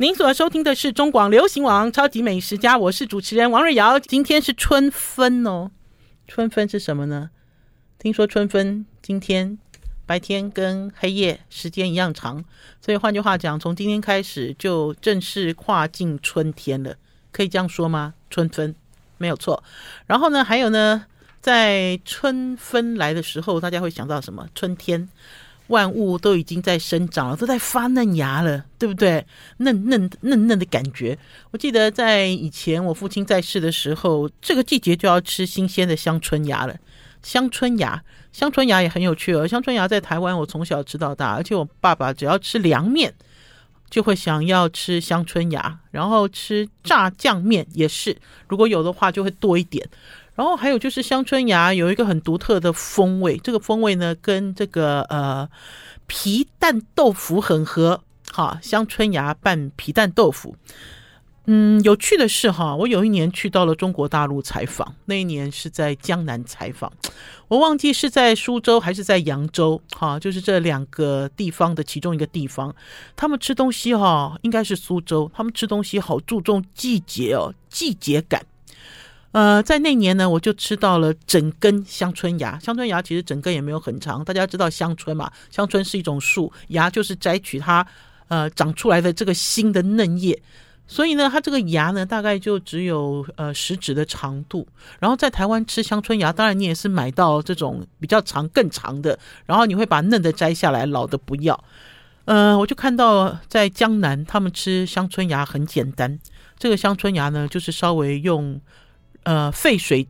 您所收听的是中广流行网《超级美食家》，我是主持人王瑞瑶。今天是春分哦，春分是什么呢？听说春分今天白天跟黑夜时间一样长，所以换句话讲，从今天开始就正式跨进春天了，可以这样说吗？春分没有错。然后呢，还有呢，在春分来的时候，大家会想到什么？春天。万物都已经在生长了，都在发嫩芽了，对不对？嫩嫩嫩嫩的感觉。我记得在以前我父亲在世的时候，这个季节就要吃新鲜的香椿芽了。香椿芽，香椿芽也很有趣哦。香椿芽在台湾我从小吃到大，而且我爸爸只要吃凉面，就会想要吃香椿芽，然后吃炸酱面也是，如果有的话就会多一点。然后还有就是香椿芽有一个很独特的风味，这个风味呢跟这个呃皮蛋豆腐很合，哈，香椿芽拌皮蛋豆腐。嗯，有趣的是哈，我有一年去到了中国大陆采访，那一年是在江南采访，我忘记是在苏州还是在扬州，哈，就是这两个地方的其中一个地方，他们吃东西哈，应该是苏州，他们吃东西好注重季节哦，季节感。呃，在那年呢，我就吃到了整根香椿芽。香椿芽其实整根也没有很长，大家知道香椿嘛？香椿是一种树，芽就是摘取它呃长出来的这个新的嫩叶，所以呢，它这个芽呢大概就只有呃食指的长度。然后在台湾吃香椿芽，当然你也是买到这种比较长、更长的，然后你会把嫩的摘下来，老的不要。呃，我就看到在江南他们吃香椿芽很简单，这个香椿芽呢就是稍微用。呃，沸水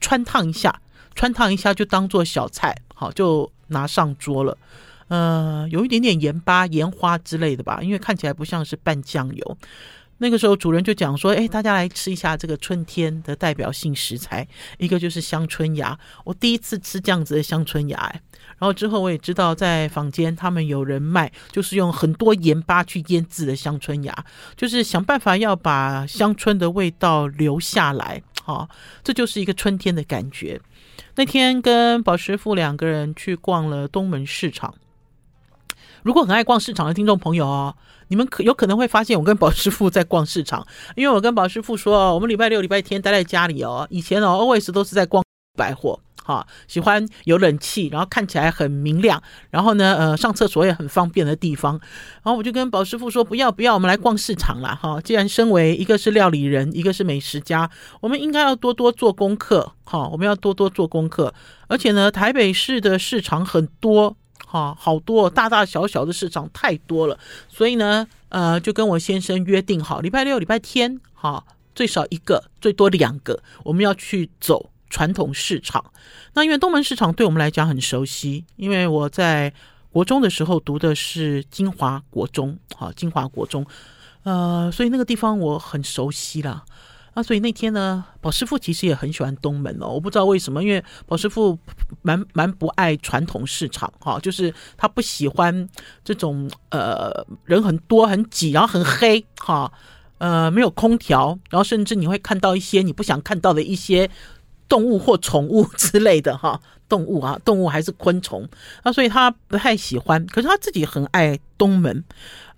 穿烫一下，穿烫一下就当做小菜，好，就拿上桌了。呃，有一点点盐巴、盐花之类的吧，因为看起来不像是拌酱油。那个时候主人就讲说：“哎，大家来吃一下这个春天的代表性食材，一个就是香椿芽。我第一次吃这样子的香椿芽，哎，然后之后我也知道在坊间他们有人卖，就是用很多盐巴去腌制的香椿芽，就是想办法要把香椿的味道留下来。”好，这就是一个春天的感觉。那天跟宝师傅两个人去逛了东门市场。如果很爱逛市场的听众朋友哦，你们可有可能会发现我跟宝师傅在逛市场，因为我跟宝师傅说，我们礼拜六、礼拜天待在家里哦，以前哦，always 都是在逛百货。哈，喜欢有冷气，然后看起来很明亮，然后呢，呃，上厕所也很方便的地方。然后我就跟宝师傅说：“不要不要，我们来逛市场啦。”哈，既然身为一个是料理人，一个是美食家，我们应该要多多做功课。哈，我们要多多做功课。而且呢，台北市的市场很多，哈，好多大大小小的市场太多了。所以呢，呃，就跟我先生约定好，礼拜六、礼拜天，哈，最少一个，最多两个，我们要去走。传统市场，那因为东门市场对我们来讲很熟悉，因为我在国中的时候读的是金华国中，好，金华国中，呃，所以那个地方我很熟悉啦。啊，所以那天呢，宝师傅其实也很喜欢东门哦，我不知道为什么，因为宝师傅蛮蛮不爱传统市场，哈，就是他不喜欢这种呃人很多很挤，然后很黑，哈，呃，没有空调，然后甚至你会看到一些你不想看到的一些。动物或宠物之类的哈，动物啊，动物还是昆虫啊，所以他不太喜欢。可是他自己很爱东门，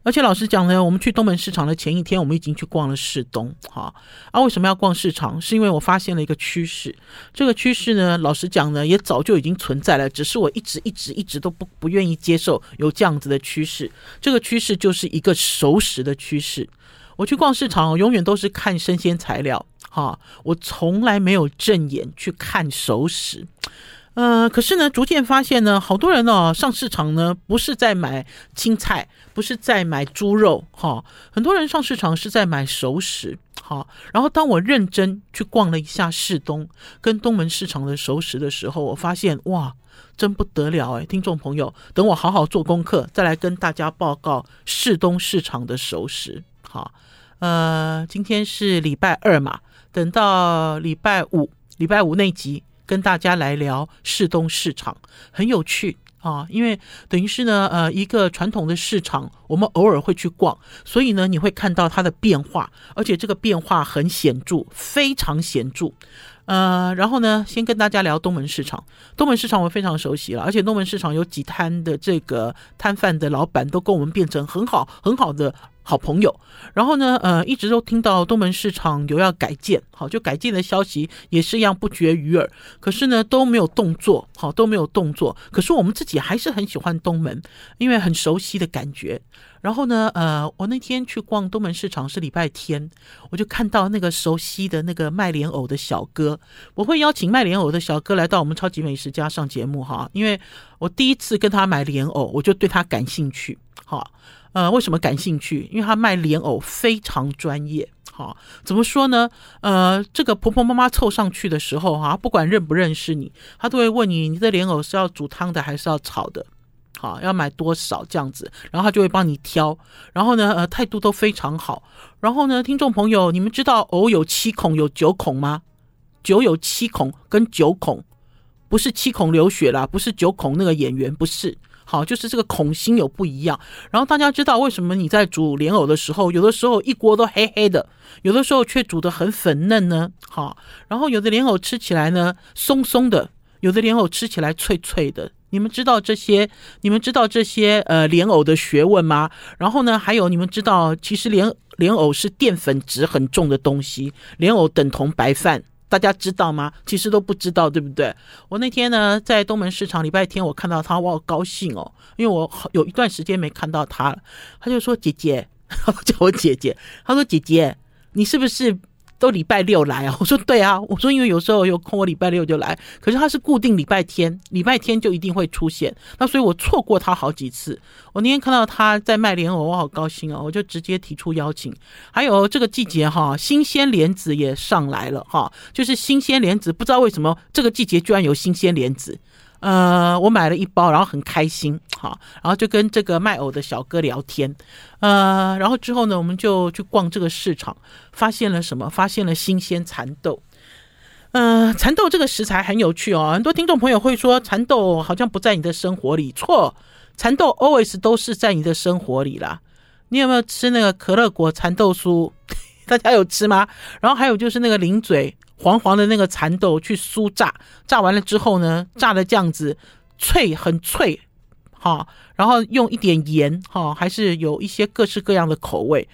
而且老实讲呢，我们去东门市场的前一天，我们已经去逛了市东哈。啊，为什么要逛市场？是因为我发现了一个趋势。这个趋势呢，老实讲呢，也早就已经存在了，只是我一直一直一直都不不愿意接受有这样子的趋势。这个趋势就是一个熟食的趋势。我去逛市场，永远都是看生鲜材料。哈，我从来没有正眼去看熟食，呃，可是呢，逐渐发现呢，好多人哦上市场呢，不是在买青菜，不是在买猪肉，哈，很多人上市场是在买熟食，哈。然后当我认真去逛了一下市东跟东门市场的熟食的时候，我发现哇，真不得了哎，听众朋友，等我好好做功课，再来跟大家报告市东市场的熟食，哈，呃，今天是礼拜二嘛。等到礼拜五，礼拜五那集跟大家来聊市东市场，很有趣啊！因为等于是呢，呃，一个传统的市场，我们偶尔会去逛，所以呢，你会看到它的变化，而且这个变化很显著，非常显著。呃，然后呢，先跟大家聊东门市场。东门市场我非常熟悉了，而且东门市场有几摊的这个摊贩的老板都跟我们变成很好很好的好朋友，然后呢，呃，一直都听到东门市场有要改建，好，就改建的消息也是一样不绝于耳。可是呢，都没有动作，好，都没有动作。可是我们自己还是很喜欢东门，因为很熟悉的感觉。然后呢，呃，我那天去逛东门市场是礼拜天，我就看到那个熟悉的那个卖莲藕的小哥。我会邀请卖莲藕的小哥来到我们超级美食家上节目哈，因为我第一次跟他买莲藕，我就对他感兴趣，好。呃，为什么感兴趣？因为他卖莲藕非常专业。好，怎么说呢？呃，这个婆婆妈妈凑上去的时候，哈，不管认不认识你，他都会问你，你的莲藕是要煮汤的还是要炒的？好，要买多少这样子，然后他就会帮你挑。然后呢，呃，态度都非常好。然后呢，听众朋友，你们知道藕有七孔有九孔吗？酒有七孔跟九孔，不是七孔流血啦，不是九孔那个演员，不是。好，就是这个孔心有不一样。然后大家知道为什么你在煮莲藕的时候，有的时候一锅都黑黑的，有的时候却煮得很粉嫩呢？好，然后有的莲藕吃起来呢松松的，有的莲藕吃起来脆脆的。你们知道这些？你们知道这些呃莲藕的学问吗？然后呢，还有你们知道，其实莲莲藕是淀粉质很重的东西，莲藕等同白饭。大家知道吗？其实都不知道，对不对？我那天呢，在东门市场礼拜天，我看到他，我好高兴哦，因为我好有一段时间没看到他了。他就说：“姐姐，叫我姐姐。”他说：“姐姐，你是不是？”都礼拜六来啊？我说对啊，我说因为有时候有空，我礼拜六就来。可是他是固定礼拜天，礼拜天就一定会出现。那所以我错过他好几次。我那天看到他在卖莲藕，我好高兴啊！我就直接提出邀请。还有这个季节哈，新鲜莲子也上来了哈，就是新鲜莲子，不知道为什么这个季节居然有新鲜莲子。呃，我买了一包，然后很开心，好，然后就跟这个卖藕的小哥聊天，呃，然后之后呢，我们就去逛这个市场，发现了什么？发现了新鲜蚕豆。呃，蚕豆这个食材很有趣哦，很多听众朋友会说蚕豆好像不在你的生活里，错，蚕豆 always 都是在你的生活里啦。你有没有吃那个可乐果蚕豆酥？大家有吃吗？然后还有就是那个零嘴。黄黄的那个蚕豆去酥炸，炸完了之后呢，炸的这样子脆，很脆，哈，然后用一点盐，哈，还是有一些各式各样的口味。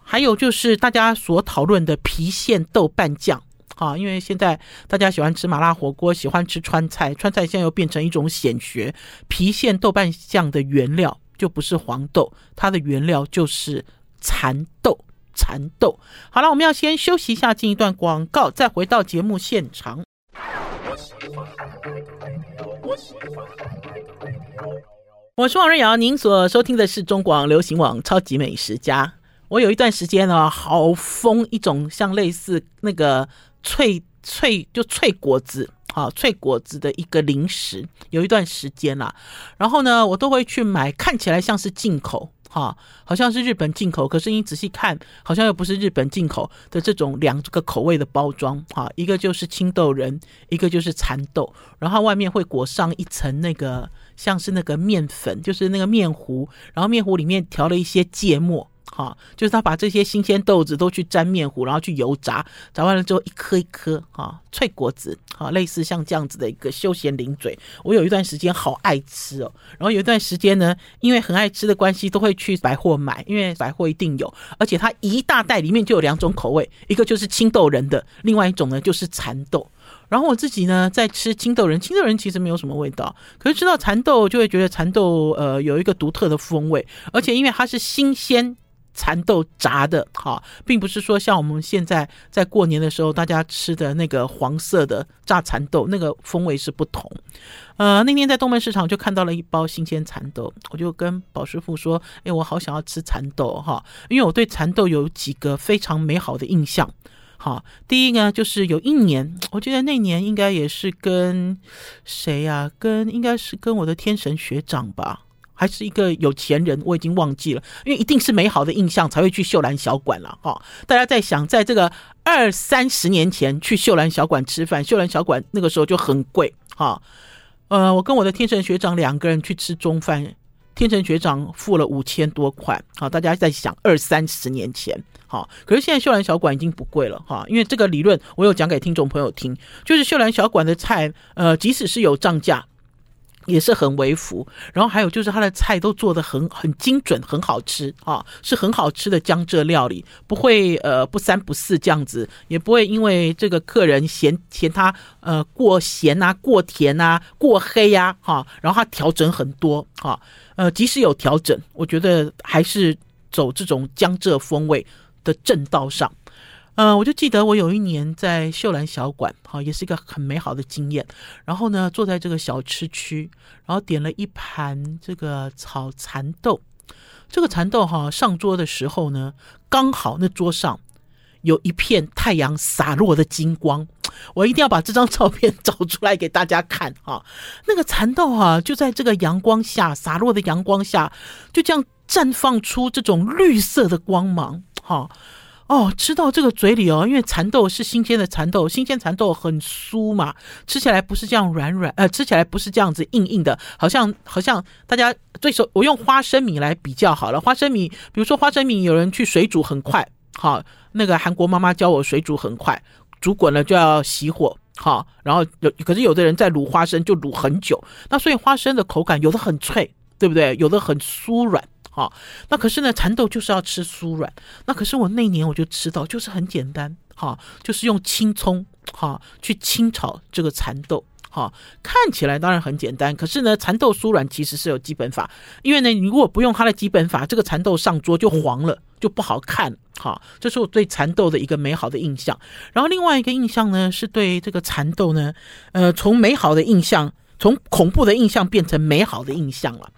还有就是大家所讨论的郫县豆瓣酱，哈，因为现在大家喜欢吃麻辣火锅，喜欢吃川菜，川菜现在又变成一种显学。郫县豆瓣酱的原料就不是黄豆，它的原料就是蚕豆。蚕豆，好了，我们要先休息一下，进一段广告，再回到节目现场。我是王瑞瑶，您所收听的是中广流行网《超级美食家》。我有一段时间呢，好疯一种像类似那个脆脆就脆果子，啊脆果子的一个零食，有一段时间啦。然后呢，我都会去买，看起来像是进口。哈，好像是日本进口，可是你仔细看，好像又不是日本进口的这种两个口味的包装。哈，一个就是青豆仁，一个就是蚕豆，然后外面会裹上一层那个像是那个面粉，就是那个面糊，然后面糊里面调了一些芥末。哈，就是他把这些新鲜豆子都去沾面糊，然后去油炸，炸完了之后一颗一颗，哈，脆果子，哈，类似像这样子的一个休闲零嘴。我有一段时间好爱吃哦，然后有一段时间呢，因为很爱吃的关系，都会去百货买，因为百货一定有，而且它一大袋里面就有两种口味，一个就是青豆仁的，另外一种呢就是蚕豆。然后我自己呢在吃青豆仁，青豆仁其实没有什么味道，可是吃到蚕豆就会觉得蚕豆呃有一个独特的风味，而且因为它是新鲜。蚕豆炸的，哈，并不是说像我们现在在过年的时候大家吃的那个黄色的炸蚕豆，那个风味是不同。呃，那天在东门市场就看到了一包新鲜蚕豆，我就跟宝师傅说：“哎，我好想要吃蚕豆，哈，因为我对蚕豆有几个非常美好的印象。好，第一呢，就是有一年，我记得那年应该也是跟谁呀？跟应该是跟我的天神学长吧。”还是一个有钱人，我已经忘记了，因为一定是美好的印象才会去秀兰小馆了哈。大家在想，在这个二三十年前去秀兰小馆吃饭，秀兰小馆那个时候就很贵哈。呃，我跟我的天成学长两个人去吃中饭，天成学长付了五千多块。好，大家在想二三十年前，好，可是现在秀兰小馆已经不贵了哈，因为这个理论我有讲给听众朋友听，就是秀兰小馆的菜，呃，即使是有涨价。也是很微服，然后还有就是他的菜都做得很很精准，很好吃啊，是很好吃的江浙料理，不会呃不三不四这样子，也不会因为这个客人嫌嫌他呃过咸啊、过甜啊、过黑呀哈，然后他调整很多哈，呃即使有调整，我觉得还是走这种江浙风味的正道上。呃，我就记得我有一年在秀兰小馆，哈，也是一个很美好的经验。然后呢，坐在这个小吃区，然后点了一盘这个炒蚕豆。这个蚕豆哈上桌的时候呢，刚好那桌上有一片太阳洒落的金光。我一定要把这张照片 找出来给大家看哈。那个蚕豆哈就在这个阳光下洒落的阳光下，就这样绽放出这种绿色的光芒哈。哦，吃到这个嘴里哦，因为蚕豆是新鲜的蚕豆，新鲜蚕豆很酥嘛，吃起来不是这样软软，呃，吃起来不是这样子硬硬的，好像好像大家最熟，我用花生米来比较好了。花生米，比如说花生米，有人去水煮很快，好，那个韩国妈妈教我水煮很快，煮滚了就要熄火，好，然后有可是有的人在卤花生就卤很久，那所以花生的口感有的很脆，对不对？有的很酥软。好，那可是呢，蚕豆就是要吃酥软。那可是我那年我就吃到，就是很简单，哈，就是用青葱，哈，去清炒这个蚕豆，哈，看起来当然很简单。可是呢，蚕豆酥软其实是有基本法，因为呢，你如果不用它的基本法，这个蚕豆上桌就黄了，就不好看。哈，这是我对蚕豆的一个美好的印象。然后另外一个印象呢，是对这个蚕豆呢，呃，从美好的印象，从恐怖的印象变成美好的印象了。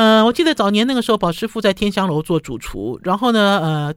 呃，我记得早年那个时候，宝师傅在天香楼做主厨，然后呢，呃，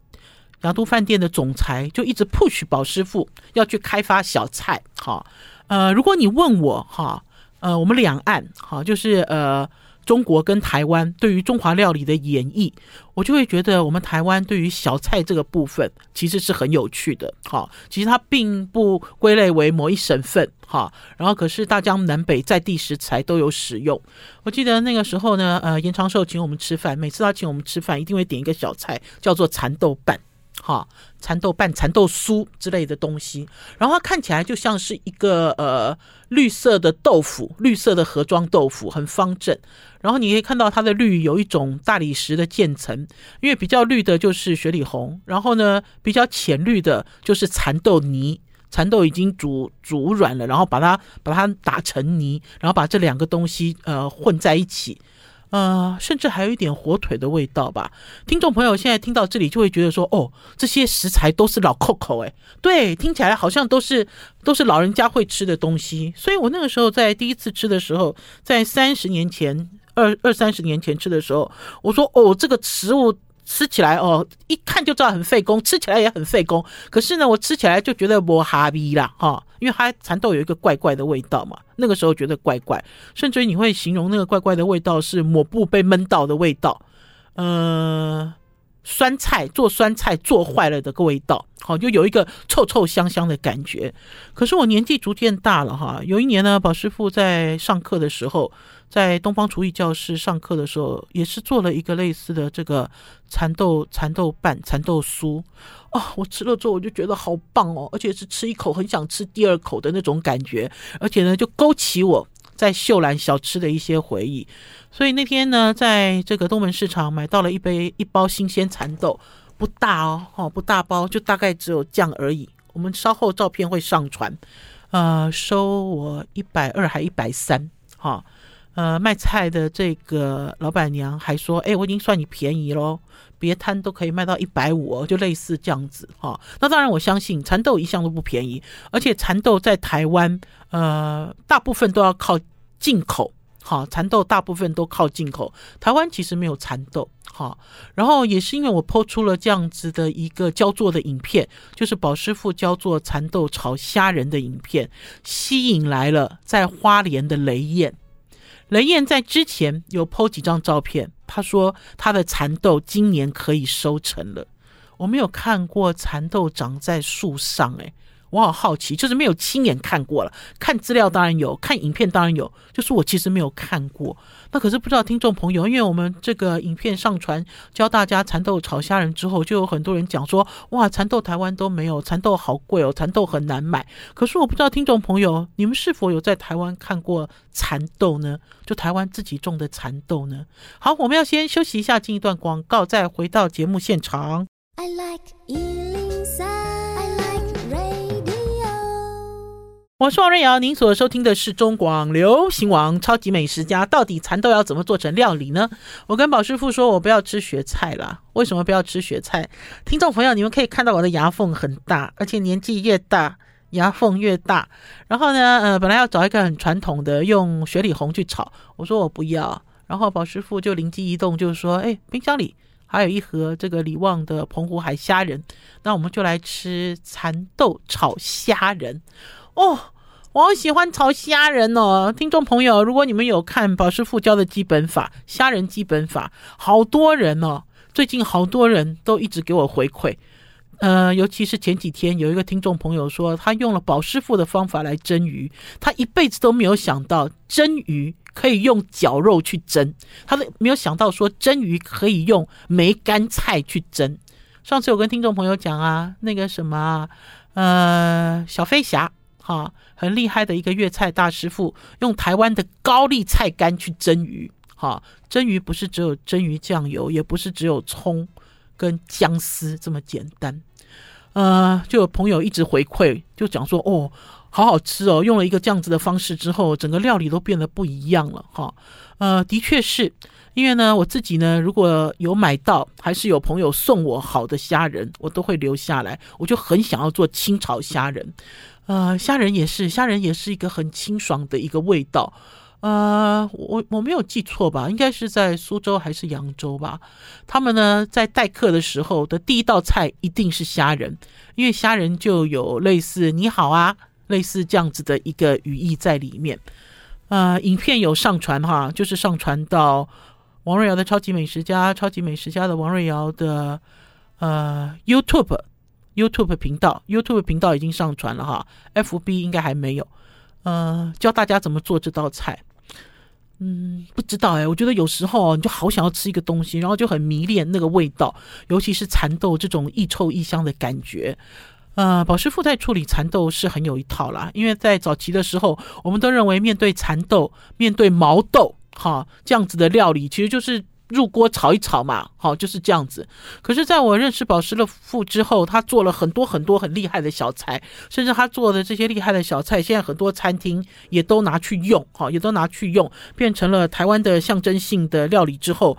洋都饭店的总裁就一直 push 宝师傅要去开发小菜。好，呃，如果你问我哈，呃，我们两岸哈，就是呃。中国跟台湾对于中华料理的演绎，我就会觉得我们台湾对于小菜这个部分其实是很有趣的。哈，其实它并不归类为某一省份。哈，然后可是大江南北在地食材都有使用。我记得那个时候呢，呃，严长寿请我们吃饭，每次他请我们吃饭，一定会点一个小菜，叫做蚕豆拌。哈，蚕豆拌、蚕豆酥之类的东西，然后它看起来就像是一个呃绿色的豆腐，绿色的盒装豆腐，很方正。然后你可以看到它的绿有一种大理石的渐层，因为比较绿的就是雪里红，然后呢比较浅绿的就是蚕豆泥，蚕豆已经煮煮软了，然后把它把它打成泥，然后把这两个东西呃混在一起。呃，甚至还有一点火腿的味道吧。听众朋友现在听到这里就会觉得说，哦，这些食材都是老扣扣哎，对，听起来好像都是都是老人家会吃的东西。所以我那个时候在第一次吃的时候，在三十年前，二二三十年前吃的时候，我说，哦，这个食物。吃起来哦，一看就知道很费工，吃起来也很费工。可是呢，我吃起来就觉得我哈逼啦哈，因为它蚕豆有一个怪怪的味道嘛。那个时候觉得怪怪，甚至于你会形容那个怪怪的味道是抹布被闷到的味道。呃，酸菜做酸菜做坏了的个味道，好，就有一个臭臭香香的感觉。可是我年纪逐渐大了哈，有一年呢，宝师傅在上课的时候。在东方厨艺教室上课的时候，也是做了一个类似的这个蚕豆蚕豆拌蚕豆酥哦，我吃了之后我就觉得好棒哦，而且是吃一口很想吃第二口的那种感觉，而且呢就勾起我在秀兰小吃的一些回忆。所以那天呢，在这个东门市场买到了一杯一包新鲜蚕豆，不大哦，哦不大包，就大概只有酱而已。我们稍后照片会上传，呃，收我一百二还一百三，哈。呃，卖菜的这个老板娘还说：“哎，我已经算你便宜喽，别摊都可以卖到一百五，就类似这样子哈、哦。那当然，我相信蚕豆一向都不便宜，而且蚕豆在台湾，呃，大部分都要靠进口。哈，蚕豆大部分都靠进口，台湾其实没有蚕豆。哈，然后也是因为我 PO 出了这样子的一个教做的影片，就是宝师傅教做蚕豆炒虾仁的影片，吸引来了在花莲的雷燕。”雷燕在之前有 PO 几张照片，她说她的蚕豆今年可以收成了。我没有看过蚕豆长在树上，诶，我好好奇，就是没有亲眼看过了。看资料当然有，看影片当然有，就是我其实没有看过。那可是不知道听众朋友，因为我们这个影片上传教大家蚕豆炒虾仁之后，就有很多人讲说，哇，蚕豆台湾都没有，蚕豆好贵哦，蚕豆很难买。可是我不知道听众朋友，你们是否有在台湾看过蚕豆呢？就台湾自己种的蚕豆呢？好，我们要先休息一下，进一段广告，再回到节目现场。I like 我是王瑞瑶，您所收听的是中广流行网超级美食家。到底蚕豆要怎么做成料理呢？我跟宝师傅说，我不要吃雪菜啦。为什么不要吃雪菜？听众朋友，你们可以看到我的牙缝很大，而且年纪越大，牙缝越大。然后呢，呃，本来要找一个很传统的，用雪里红去炒。我说我不要。然后宝师傅就灵机一动，就说：“哎，冰箱里还有一盒这个李旺的澎湖海虾仁，那我们就来吃蚕豆炒虾仁。”哦。我好喜欢炒虾仁哦，听众朋友，如果你们有看宝师傅教的基本法，虾仁基本法，好多人哦，最近好多人都一直给我回馈，呃，尤其是前几天有一个听众朋友说，他用了宝师傅的方法来蒸鱼，他一辈子都没有想到蒸鱼可以用绞肉去蒸，他都没有想到说蒸鱼可以用梅干菜去蒸。上次有跟听众朋友讲啊，那个什么，呃，小飞侠。哈，很厉害的一个粤菜大师傅，用台湾的高丽菜干去蒸鱼。哈，蒸鱼不是只有蒸鱼酱油，也不是只有葱跟姜丝这么简单。呃，就有朋友一直回馈，就讲说哦，好好吃哦，用了一个这样子的方式之后，整个料理都变得不一样了。哈，呃，的确是因为呢，我自己呢，如果有买到，还是有朋友送我好的虾仁，我都会留下来。我就很想要做清炒虾仁。呃，虾仁也是，虾仁也是一个很清爽的一个味道。呃，我我没有记错吧？应该是在苏州还是扬州吧？他们呢，在待客的时候的第一道菜一定是虾仁，因为虾仁就有类似“你好啊”类似这样子的一个语义在里面。呃，影片有上传哈，就是上传到王瑞瑶的超级美食家、超级美食家的王瑞瑶的呃 YouTube。YouTube 频道，YouTube 频道已经上传了哈，FB 应该还没有。呃，教大家怎么做这道菜。嗯，不知道哎，我觉得有时候你就好想要吃一个东西，然后就很迷恋那个味道，尤其是蚕豆这种异臭异香的感觉。呃，宝师傅在处理蚕豆是很有一套啦，因为在早期的时候，我们都认为面对蚕豆、面对毛豆，哈，这样子的料理其实就是。入锅炒一炒嘛，好，就是这样子。可是，在我认识宝师傅之后，他做了很多很多很厉害的小菜，甚至他做的这些厉害的小菜，现在很多餐厅也都拿去用，哈，也都拿去用，变成了台湾的象征性的料理。之后，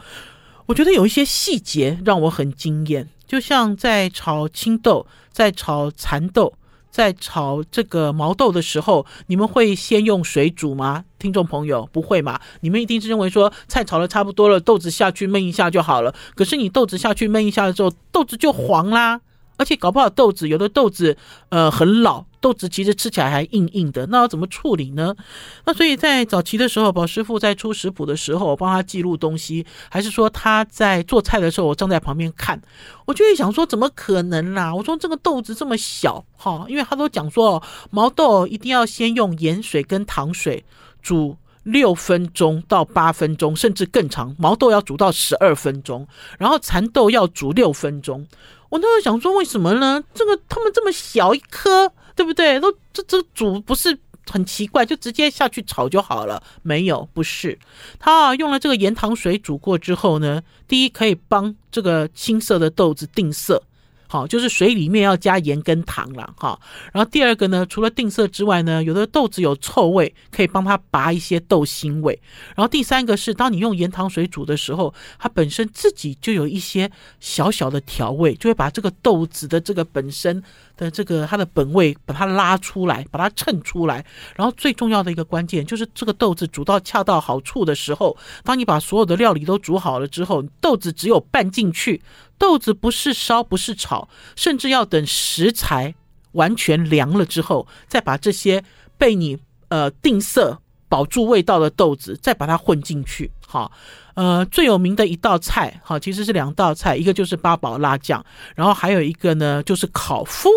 我觉得有一些细节让我很惊艳，就像在炒青豆，在炒蚕豆。在炒这个毛豆的时候，你们会先用水煮吗？听众朋友，不会嘛？你们一定是认为说菜炒的差不多了，豆子下去焖一下就好了。可是你豆子下去焖一下的时候，豆子就黄啦。而且搞不好豆子有的豆子，呃，很老，豆子其实吃起来还硬硬的，那要怎么处理呢？那所以在早期的时候，宝师傅在出食谱的时候，我帮他记录东西，还是说他在做菜的时候，我站在旁边看，我就会想说，怎么可能啦？我说这个豆子这么小，哈，因为他都讲说毛豆一定要先用盐水跟糖水煮六分钟到八分钟，甚至更长，毛豆要煮到十二分钟，然后蚕豆要煮六分钟。我那时候想说，为什么呢？这个他们这么小一颗，对不对？都这这煮不是很奇怪，就直接下去炒就好了。没有，不是，他啊用了这个盐糖水煮过之后呢，第一可以帮这个青色的豆子定色。好，就是水里面要加盐跟糖了哈。然后第二个呢，除了定色之外呢，有的豆子有臭味，可以帮它拔一些豆腥味。然后第三个是，当你用盐糖水煮的时候，它本身自己就有一些小小的调味，就会把这个豆子的这个本身的这个它的本味把它拉出来，把它衬出来。然后最重要的一个关键就是这个豆子煮到恰到好处的时候，当你把所有的料理都煮好了之后，豆子只有拌进去。豆子不是烧，不是炒，甚至要等食材完全凉了之后，再把这些被你呃定色保住味道的豆子，再把它混进去。好，呃，最有名的一道菜，好，其实是两道菜，一个就是八宝辣酱，然后还有一个呢就是烤麸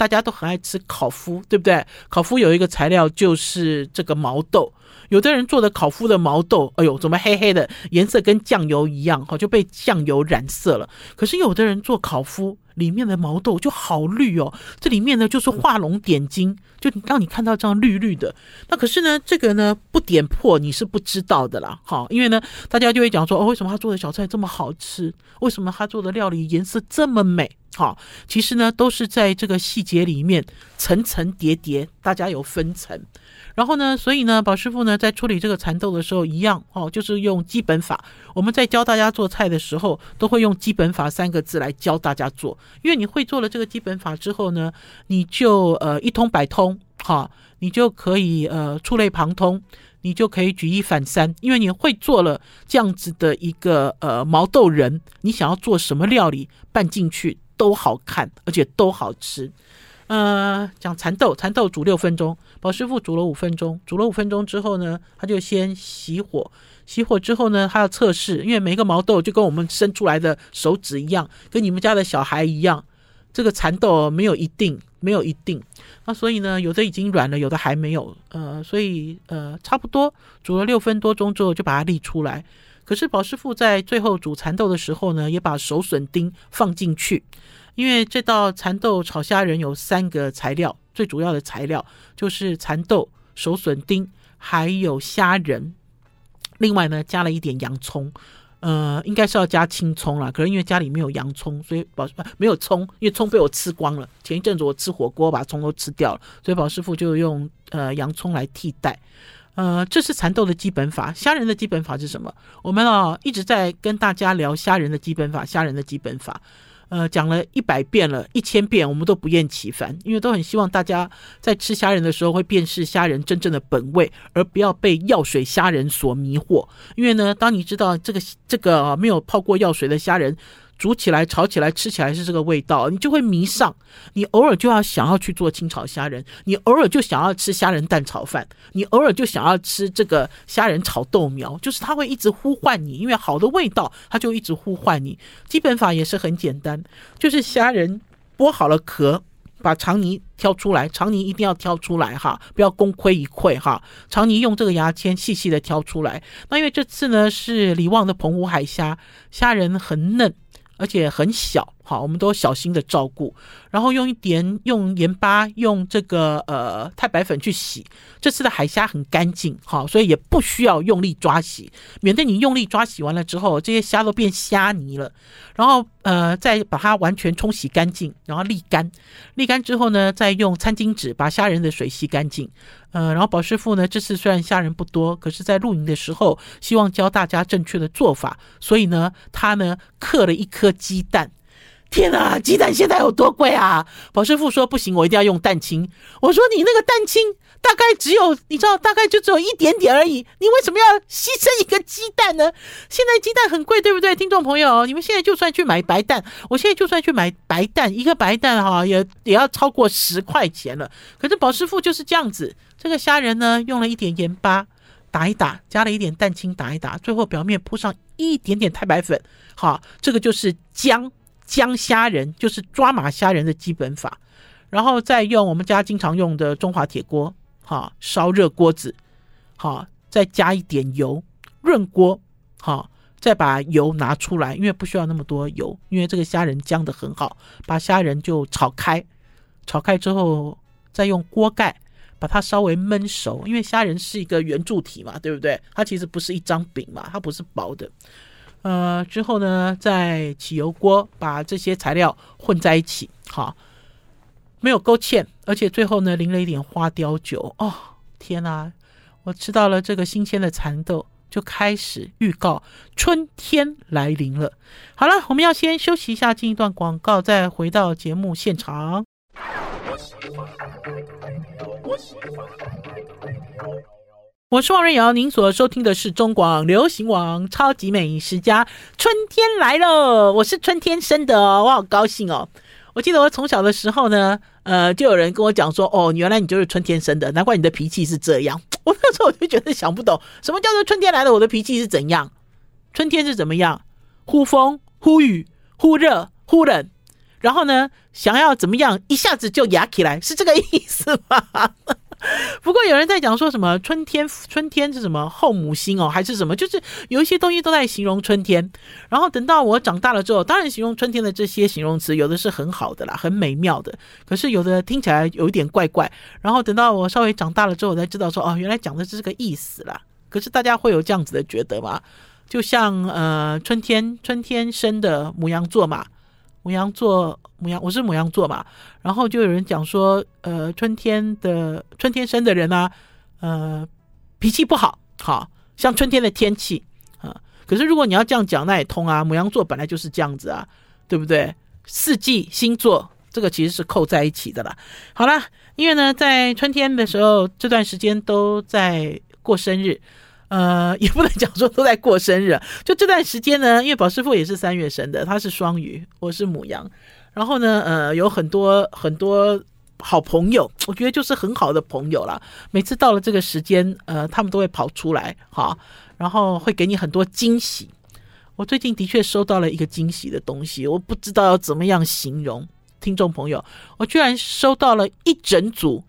大家都很爱吃烤麸，对不对？烤麸有一个材料就是这个毛豆。有的人做的烤麸的毛豆，哎呦，怎么黑黑的，颜色跟酱油一样，哈，就被酱油染色了。可是有的人做烤麸，里面的毛豆就好绿哦，这里面呢就是画龙点睛，就让你看到这样绿绿的。那可是呢，这个呢不点破你是不知道的啦，哈，因为呢，大家就会讲说，哦，为什么他做的小菜这么好吃？为什么他做的料理颜色这么美？好，其实呢，都是在这个细节里面层层叠叠，大家有分层。然后呢，所以呢，宝师傅呢在处理这个蚕豆的时候，一样哦，就是用基本法。我们在教大家做菜的时候，都会用基本法三个字来教大家做。因为你会做了这个基本法之后呢，你就呃一通百通，哈，你就可以呃触类旁通，你就可以举一反三。因为你会做了这样子的一个呃毛豆仁，你想要做什么料理拌进去。都好看，而且都好吃。呃，讲蚕豆，蚕豆煮六分钟，宝师傅煮了五分钟。煮了五分钟之后呢，他就先熄火。熄火之后呢，他要测试，因为每个毛豆就跟我们生出来的手指一样，跟你们家的小孩一样。这个蚕豆没有一定，没有一定。那所以呢，有的已经软了，有的还没有。呃，所以呃，差不多煮了六分多钟之后，就把它沥出来。可是宝师傅在最后煮蚕豆的时候呢，也把手笋丁放进去，因为这道蚕豆炒虾仁有三个材料，最主要的材料就是蚕豆、手笋丁还有虾仁，另外呢加了一点洋葱，呃，应该是要加青葱啦，可是因为家里没有洋葱，所以宝没有葱，因为葱被我吃光了。前一阵子我吃火锅把葱都吃掉了，所以宝师傅就用呃洋葱来替代。呃，这是蚕豆的基本法，虾仁的基本法是什么？我们啊一直在跟大家聊虾仁的基本法，虾仁的基本法，呃，讲了一百遍了，一千遍，我们都不厌其烦，因为都很希望大家在吃虾仁的时候会辨识虾仁真正的本味，而不要被药水虾仁所迷惑。因为呢，当你知道这个这个没有泡过药水的虾仁。煮起来、炒起来、吃起来是这个味道，你就会迷上。你偶尔就要想要去做清炒虾仁，你偶尔就想要吃虾仁蛋炒饭，你偶尔就想要吃这个虾仁炒豆苗，就是它会一直呼唤你，因为好的味道，它就一直呼唤你。基本法也是很简单，就是虾仁剥好了壳，把肠泥挑出来，肠泥一定要挑出来哈，不要功亏一篑哈。肠泥用这个牙签细细的挑出来。那因为这次呢是李旺的澎湖海虾，虾仁很嫩。而且很小，好，我们都小心的照顾，然后用一点用盐巴，用这个呃太白粉去洗。这次的海虾很干净，好，所以也不需要用力抓洗，免得你用力抓洗完了之后，这些虾都变虾泥了。然后呃，再把它完全冲洗干净，然后沥干。沥干之后呢，再用餐巾纸把虾仁的水吸干净。呃，然后宝师傅呢，这次虽然虾仁不多，可是在露营的时候，希望教大家正确的做法，所以呢，他呢刻了一颗鸡蛋。天哪，鸡蛋现在有多贵啊？宝师傅说不行，我一定要用蛋清。我说你那个蛋清大概只有，你知道，大概就只有一点点而已，你为什么要牺牲一个鸡蛋呢？现在鸡蛋很贵，对不对？听众朋友，你们现在就算去买白蛋，我现在就算去买白蛋，一个白蛋哈也也要超过十块钱了。可是宝师傅就是这样子。这个虾仁呢，用了一点盐巴打一打，加了一点蛋清打一打，最后表面铺上一点点太白粉。好，这个就是姜姜虾仁，就是抓马虾仁的基本法。然后再用我们家经常用的中华铁锅，哈，烧热锅子，好，再加一点油，润锅，好，再把油拿出来，因为不需要那么多油，因为这个虾仁姜得很好，把虾仁就炒开，炒开之后再用锅盖。把它稍微焖熟，因为虾仁是一个圆柱体嘛，对不对？它其实不是一张饼嘛，它不是薄的。呃，之后呢，再起油锅，把这些材料混在一起，好，没有勾芡，而且最后呢，淋了一点花雕酒。哦，天哪！我吃到了这个新鲜的蚕豆，就开始预告春天来临了。好了，我们要先休息一下，进一段广告，再回到节目现场。我是王瑞瑶，您所收听的是中广流行网超级美食家。春天来了，我是春天生的，我好高兴哦。我记得我从小的时候呢，呃，就有人跟我讲说，哦，原来你就是春天生的，难怪你的脾气是这样。我那时候我就觉得想不懂，什么叫做春天来了，我的脾气是怎样？春天是怎么样？忽风忽雨忽热忽冷。然后呢，想要怎么样，一下子就压起来，是这个意思吗？不过有人在讲说什么春天，春天是什么后母星哦，还是什么？就是有一些东西都在形容春天。然后等到我长大了之后，当然形容春天的这些形容词，有的是很好的啦，很美妙的。可是有的听起来有一点怪怪。然后等到我稍微长大了之后，我才知道说哦，原来讲的是这个意思啦。可是大家会有这样子的觉得吗？就像呃，春天，春天生的母羊座嘛。牡羊座，牡羊，我是牡羊座嘛，然后就有人讲说，呃，春天的春天生的人啊，呃，脾气不好，好像春天的天气啊。可是如果你要这样讲，那也通啊。牡羊座本来就是这样子啊，对不对？四季星座这个其实是扣在一起的啦。好啦，因为呢，在春天的时候，这段时间都在过生日。呃，也不能讲说都在过生日，就这段时间呢，因为宝师傅也是三月生的，他是双鱼，我是母羊，然后呢，呃，有很多很多好朋友，我觉得就是很好的朋友啦。每次到了这个时间，呃，他们都会跑出来，哈，然后会给你很多惊喜。我最近的确收到了一个惊喜的东西，我不知道要怎么样形容，听众朋友，我居然收到了一整组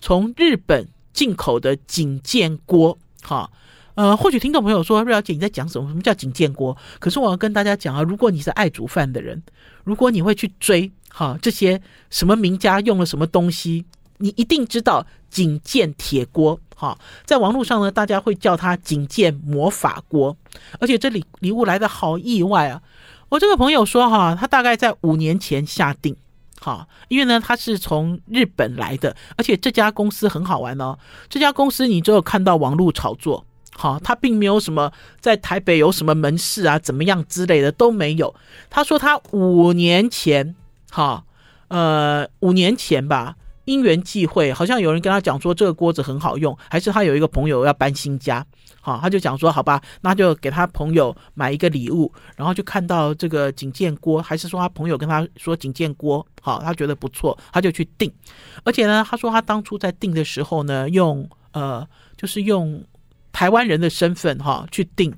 从日本进口的景建锅。好，呃，或许听众朋友说，瑞小姐你在讲什么？什么叫景建锅？可是我要跟大家讲啊，如果你是爱煮饭的人，如果你会去追哈这些什么名家用了什么东西，你一定知道景建铁锅。哈，在网络上呢，大家会叫它景建魔法锅。而且这礼礼物来的好意外啊！我这个朋友说哈，他大概在五年前下定。好，因为呢，他是从日本来的，而且这家公司很好玩哦。这家公司你只有看到网络炒作，好，他并没有什么在台北有什么门市啊，怎么样之类的都没有。他说他五年前，好，呃，五年前吧，因缘际会，好像有人跟他讲说这个锅子很好用，还是他有一个朋友要搬新家。啊，他就讲说，好吧，那就给他朋友买一个礼物，然后就看到这个景建锅，还是说他朋友跟他说景建锅，好，他觉得不错，他就去订。而且呢，他说他当初在订的时候呢，用呃，就是用台湾人的身份哈去订，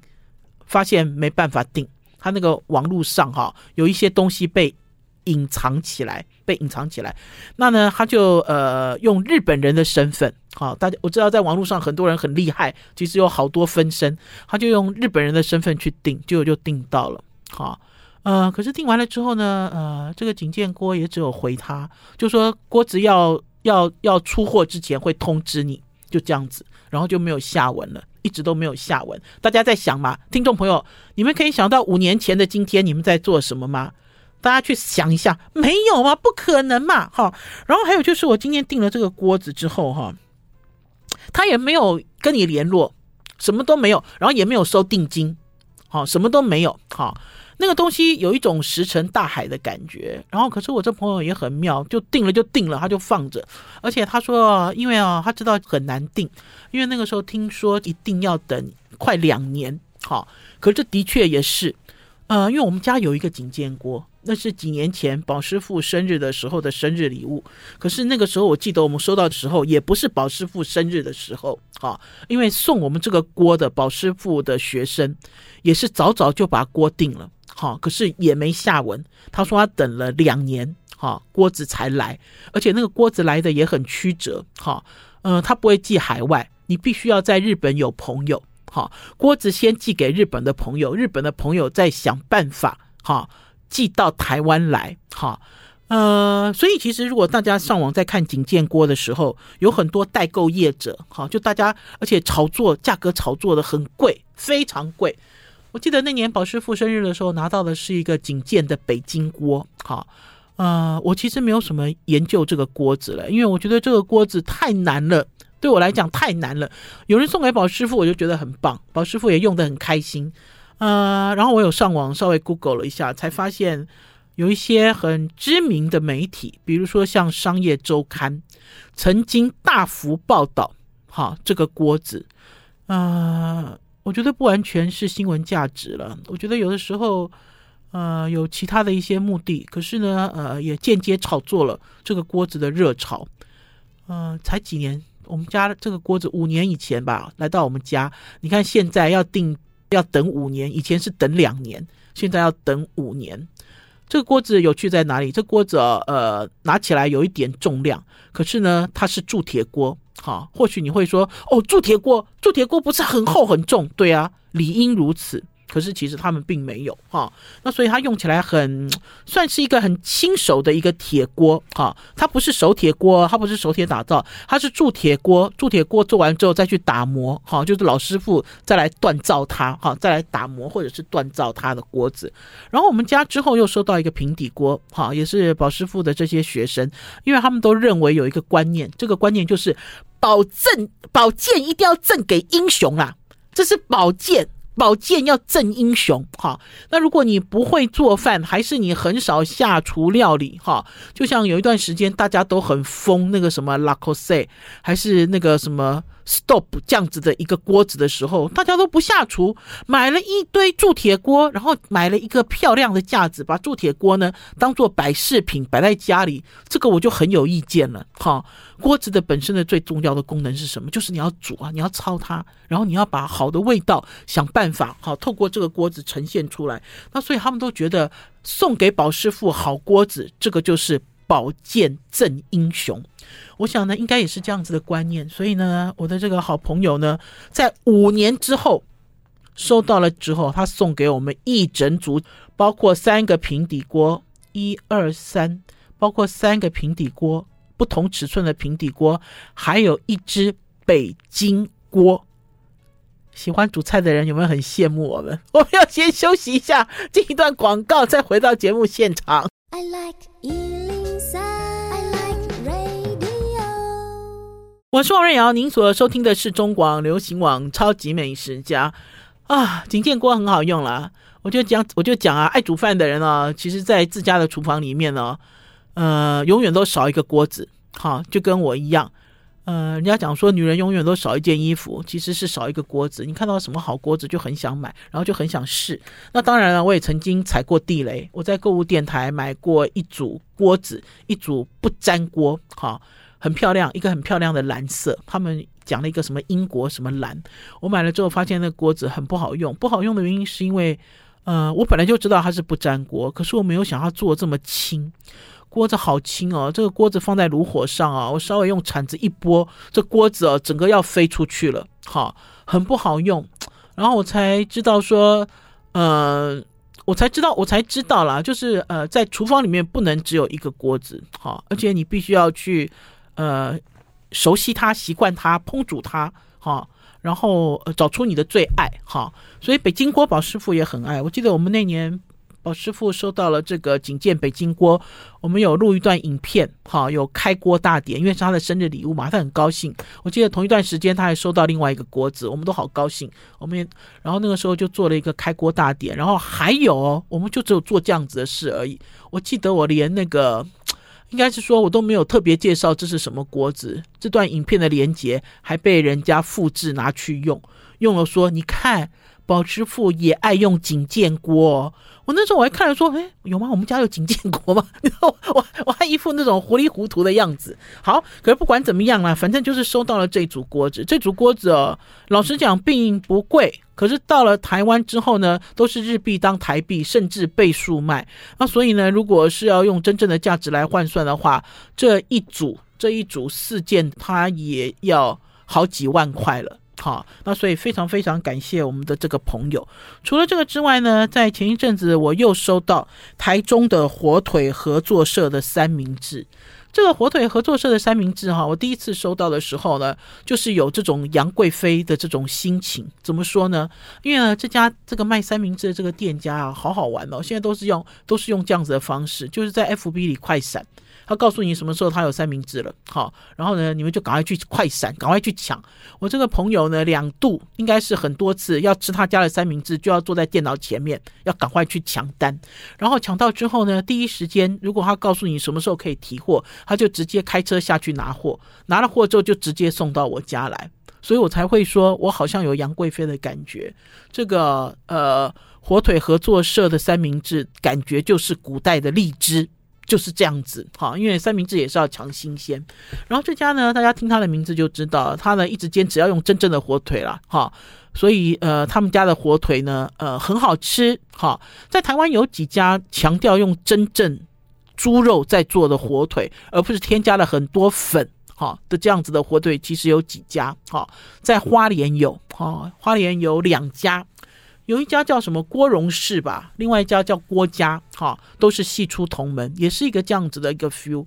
发现没办法订，他那个网络上哈有一些东西被隐藏起来，被隐藏起来。那呢，他就呃用日本人的身份，好，大家我知道在网络上很多人很厉害，其实有好多分身，他就用日本人的身份去定，结果就定到了。好，呃，可是定完了之后呢，呃，这个景建锅也只有回他，就说锅子要要要出货之前会通知你，就这样子，然后就没有下文了，一直都没有下文。大家在想吗？听众朋友，你们可以想到五年前的今天你们在做什么吗？大家去想一下，没有吗？不可能嘛！哈，然后还有就是，我今天订了这个锅子之后，哈，他也没有跟你联络，什么都没有，然后也没有收定金，好，什么都没有，好，那个东西有一种石沉大海的感觉。然后，可是我这朋友也很妙，就订了就订了，他就放着，而且他说，因为啊，他知道很难订，因为那个时候听说一定要等快两年，好，可是这的确也是，呃，因为我们家有一个景建锅。那是几年前宝师傅生日的时候的生日礼物，可是那个时候我记得我们收到的时候也不是宝师傅生日的时候啊，因为送我们这个锅的宝师傅的学生也是早早就把锅订了，好，可是也没下文。他说他等了两年，哈，锅子才来，而且那个锅子来的也很曲折，哈，嗯，他不会寄海外，你必须要在日本有朋友，哈，锅子先寄给日本的朋友，日本的朋友再想办法，哈。寄到台湾来，哈，呃，所以其实如果大家上网在看景建锅的时候，有很多代购业者，哈，就大家而且炒作价格炒作的很贵，非常贵。我记得那年宝师傅生日的时候拿到的是一个景建的北京锅，哈，呃，我其实没有什么研究这个锅子了，因为我觉得这个锅子太难了，对我来讲太难了。有人送给宝师傅，我就觉得很棒，宝师傅也用得很开心。呃，然后我有上网稍微 Google 了一下，才发现有一些很知名的媒体，比如说像《商业周刊》，曾经大幅报道，哈，这个锅子，呃，我觉得不完全是新闻价值了，我觉得有的时候，呃，有其他的一些目的，可是呢，呃，也间接炒作了这个锅子的热潮。呃，才几年，我们家这个锅子五年以前吧，来到我们家，你看现在要订。要等五年，以前是等两年，现在要等五年，这个锅子有趣在哪里？这锅子呃拿起来有一点重量，可是呢它是铸铁锅。好，或许你会说哦，铸铁锅，铸铁锅不是很厚很重？对啊，理应如此。可是其实他们并没有哈，那所以它用起来很 算是一个很轻手的一个铁锅哈，它不是手铁锅，它不是手铁打造，它是铸铁锅，铸铁锅做完之后再去打磨哈，就是老师傅再来锻造它哈，再来打磨或者是锻造它的锅子。然后我们家之后又收到一个平底锅哈，也是宝师傅的这些学生，因为他们都认为有一个观念，这个观念就是宝赠宝剑一定要赠给英雄啊，这是宝剑。宝剑要正英雄，哈。那如果你不会做饭，还是你很少下厨料理，哈。就像有一段时间大家都很疯那个什么 l a c o s e 还是那个什么 Stop 这样子的一个锅子的时候，大家都不下厨，买了一堆铸铁锅，然后买了一个漂亮的架子，把铸铁锅呢当做摆饰品摆在家里。这个我就很有意见了，哈。锅子的本身的最重要的功能是什么？就是你要煮啊，你要焯它，然后你要把好的味道想办法好透过这个锅子呈现出来。那所以他们都觉得送给宝师傅好锅子，这个就是宝剑赠英雄。我想呢，应该也是这样子的观念。所以呢，我的这个好朋友呢，在五年之后收到了之后，他送给我们一整组，包括三个平底锅，一二三，包括三个平底锅。不同尺寸的平底锅，还有一只北京锅。喜欢煮菜的人有没有很羡慕我们？我们要先休息一下，进一段广告，再回到节目现场。I like 103, 我是王瑞瑶，您所收听的是中广流行网《超级美食家》啊，景建锅很好用啦。我就讲，我就讲啊，爱煮饭的人啊，其实在自家的厨房里面呢。呃，永远都少一个锅子，哈，就跟我一样。呃，人家讲说女人永远都少一件衣服，其实是少一个锅子。你看到什么好锅子就很想买，然后就很想试。那当然了，我也曾经踩过地雷。我在购物电台买过一组锅子，一组不粘锅，哈，很漂亮，一个很漂亮的蓝色。他们讲了一个什么英国什么蓝，我买了之后发现那锅子很不好用。不好用的原因是因为，呃，我本来就知道它是不粘锅，可是我没有想它做这么轻。锅子好轻哦，这个锅子放在炉火上啊，我稍微用铲子一拨，这锅子啊整个要飞出去了，好，很不好用。然后我才知道说，呃，我才知道，我才知道啦，就是呃，在厨房里面不能只有一个锅子，好，而且你必须要去呃熟悉它、习惯它、烹煮它，好，然后找出你的最爱，哈，所以北京锅宝师傅也很爱。我记得我们那年。宝师傅收到了这个景建北京锅，我们有录一段影片，哈，有开锅大典，因为是他的生日礼物嘛，他很高兴。我记得同一段时间他还收到另外一个锅子，我们都好高兴。我们也，然后那个时候就做了一个开锅大典，然后还有，我们就只有做这样子的事而已。我记得我连那个，应该是说我都没有特别介绍这是什么锅子，这段影片的连接还被人家复制拿去用，用了说你看。宝师傅也爱用景建锅，我那时候我还看了说，哎，有吗？我们家有景建国吗？然后我我还一副那种糊里糊涂的样子。好，可是不管怎么样啦，反正就是收到了这组锅子。这组锅子哦，老实讲并不贵，可是到了台湾之后呢，都是日币当台币，甚至倍数卖。那所以呢，如果是要用真正的价值来换算的话，这一组这一组四件，它也要好几万块了。好，那所以非常非常感谢我们的这个朋友。除了这个之外呢，在前一阵子我又收到台中的火腿合作社的三明治。这个火腿合作社的三明治哈，我第一次收到的时候呢，就是有这种杨贵妃的这种心情。怎么说呢？因为呢，这家这个卖三明治的这个店家啊，好好玩哦。现在都是用都是用这样子的方式，就是在 FB 里快闪。他告诉你什么时候他有三明治了，好，然后呢，你们就赶快去快闪，赶快去抢。我这个朋友呢，两度应该是很多次要吃他家的三明治，就要坐在电脑前面，要赶快去抢单。然后抢到之后呢，第一时间如果他告诉你什么时候可以提货，他就直接开车下去拿货，拿了货之后就直接送到我家来，所以我才会说我好像有杨贵妃的感觉。这个呃，火腿合作社的三明治感觉就是古代的荔枝。就是这样子，哈，因为三明治也是要抢新鲜。然后这家呢，大家听他的名字就知道，他呢一直坚持要用真正的火腿啦，哈，所以呃，他们家的火腿呢，呃，很好吃，哈，在台湾有几家强调用真正猪肉在做的火腿，而不是添加了很多粉，哈的这样子的火腿，其实有几家，哈，在花莲有，哈，花莲有两家。有一家叫什么郭荣氏吧，另外一家叫郭家，哈，都是系出同门，也是一个这样子的一个 feel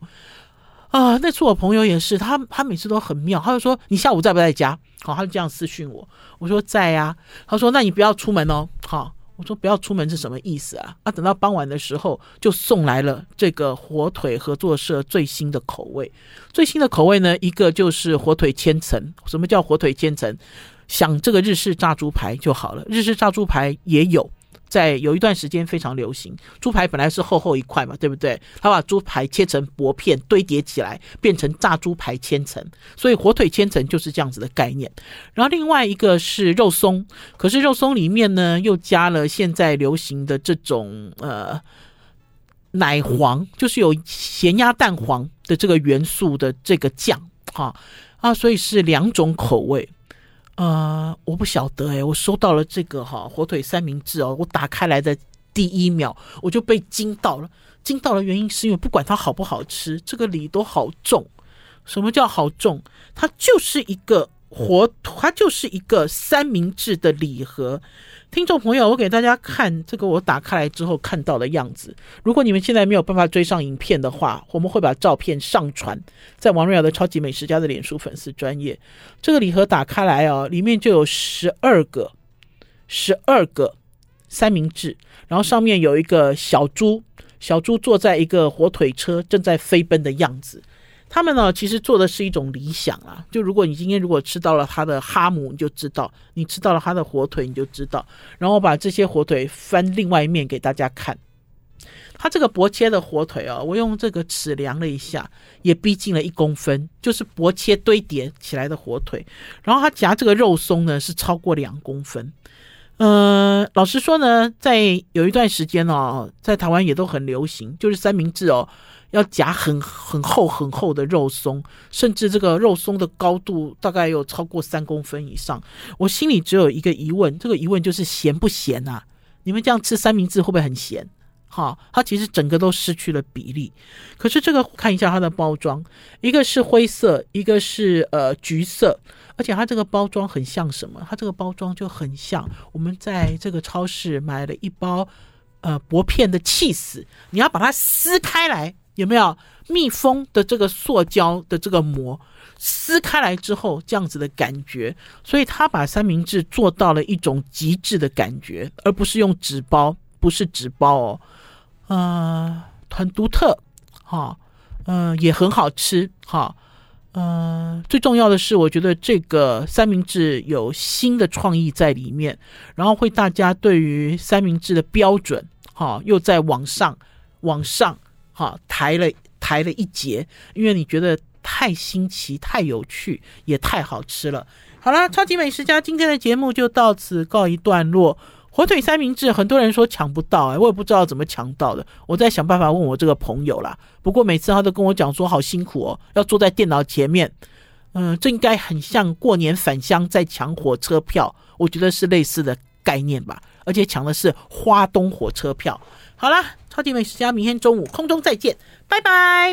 啊。那次我朋友也是，他他每次都很妙，他就说你下午在不在家？好，他就这样私讯我，我说在呀。他说那你不要出门哦，好，我说不要出门是什么意思啊？啊，等到傍晚的时候就送来了这个火腿合作社最新的口味，最新的口味呢，一个就是火腿千层。什么叫火腿千层？想这个日式炸猪排就好了，日式炸猪排也有，在有一段时间非常流行。猪排本来是厚厚一块嘛，对不对？他把猪排切成薄片堆叠起来，变成炸猪排千层，所以火腿千层就是这样子的概念。然后另外一个是肉松，可是肉松里面呢又加了现在流行的这种呃奶黄，就是有咸鸭蛋黄的这个元素的这个酱，哈啊，所以是两种口味。呃，我不晓得诶，我收到了这个哈火腿三明治哦，我打开来的第一秒我就被惊到了，惊到的原因是因为不管它好不好吃，这个里都好重。什么叫好重？它就是一个。火，它就是一个三明治的礼盒。听众朋友，我给大家看这个我打开来之后看到的样子。如果你们现在没有办法追上影片的话，我们会把照片上传在王瑞瑶的超级美食家的脸书粉丝专页。这个礼盒打开来哦，里面就有十二个，十二个三明治，然后上面有一个小猪，小猪坐在一个火腿车正在飞奔的样子。他们呢，其实做的是一种理想啊。就如果你今天如果吃到了他的哈姆，你就知道；你吃到了他的火腿，你就知道。然后把这些火腿翻另外一面给大家看。他这个薄切的火腿啊，我用这个尺量了一下，也逼近了一公分，就是薄切堆叠起来的火腿。然后他夹这个肉松呢，是超过两公分。呃，老实说呢，在有一段时间哦，在台湾也都很流行，就是三明治哦。要夹很很厚很厚的肉松，甚至这个肉松的高度大概有超过三公分以上。我心里只有一个疑问，这个疑问就是咸不咸啊？你们这样吃三明治会不会很咸？哈，它其实整个都失去了比例。可是这个看一下它的包装，一个是灰色，一个是呃橘色，而且它这个包装很像什么？它这个包装就很像我们在这个超市买了一包呃薄片的气死，你要把它撕开来。有没有密封的这个塑胶的这个膜撕开来之后这样子的感觉？所以他把三明治做到了一种极致的感觉，而不是用纸包，不是纸包哦，呃，很独特，哈、嗯、也很好吃，哈、嗯、最重要的是，我觉得这个三明治有新的创意在里面，然后会大家对于三明治的标准，哈、又在往上往上。好，抬了抬了一截，因为你觉得太新奇、太有趣，也太好吃了。好了，超级美食家今天的节目就到此告一段落。火腿三明治，很多人说抢不到，哎，我也不知道怎么抢到的。我在想办法问我这个朋友啦。不过每次他都跟我讲说好辛苦哦，要坐在电脑前面。嗯，这应该很像过年返乡在抢火车票，我觉得是类似的概念吧。而且抢的是花东火车票。好啦。超级美食家，明天中午空中再见，拜拜。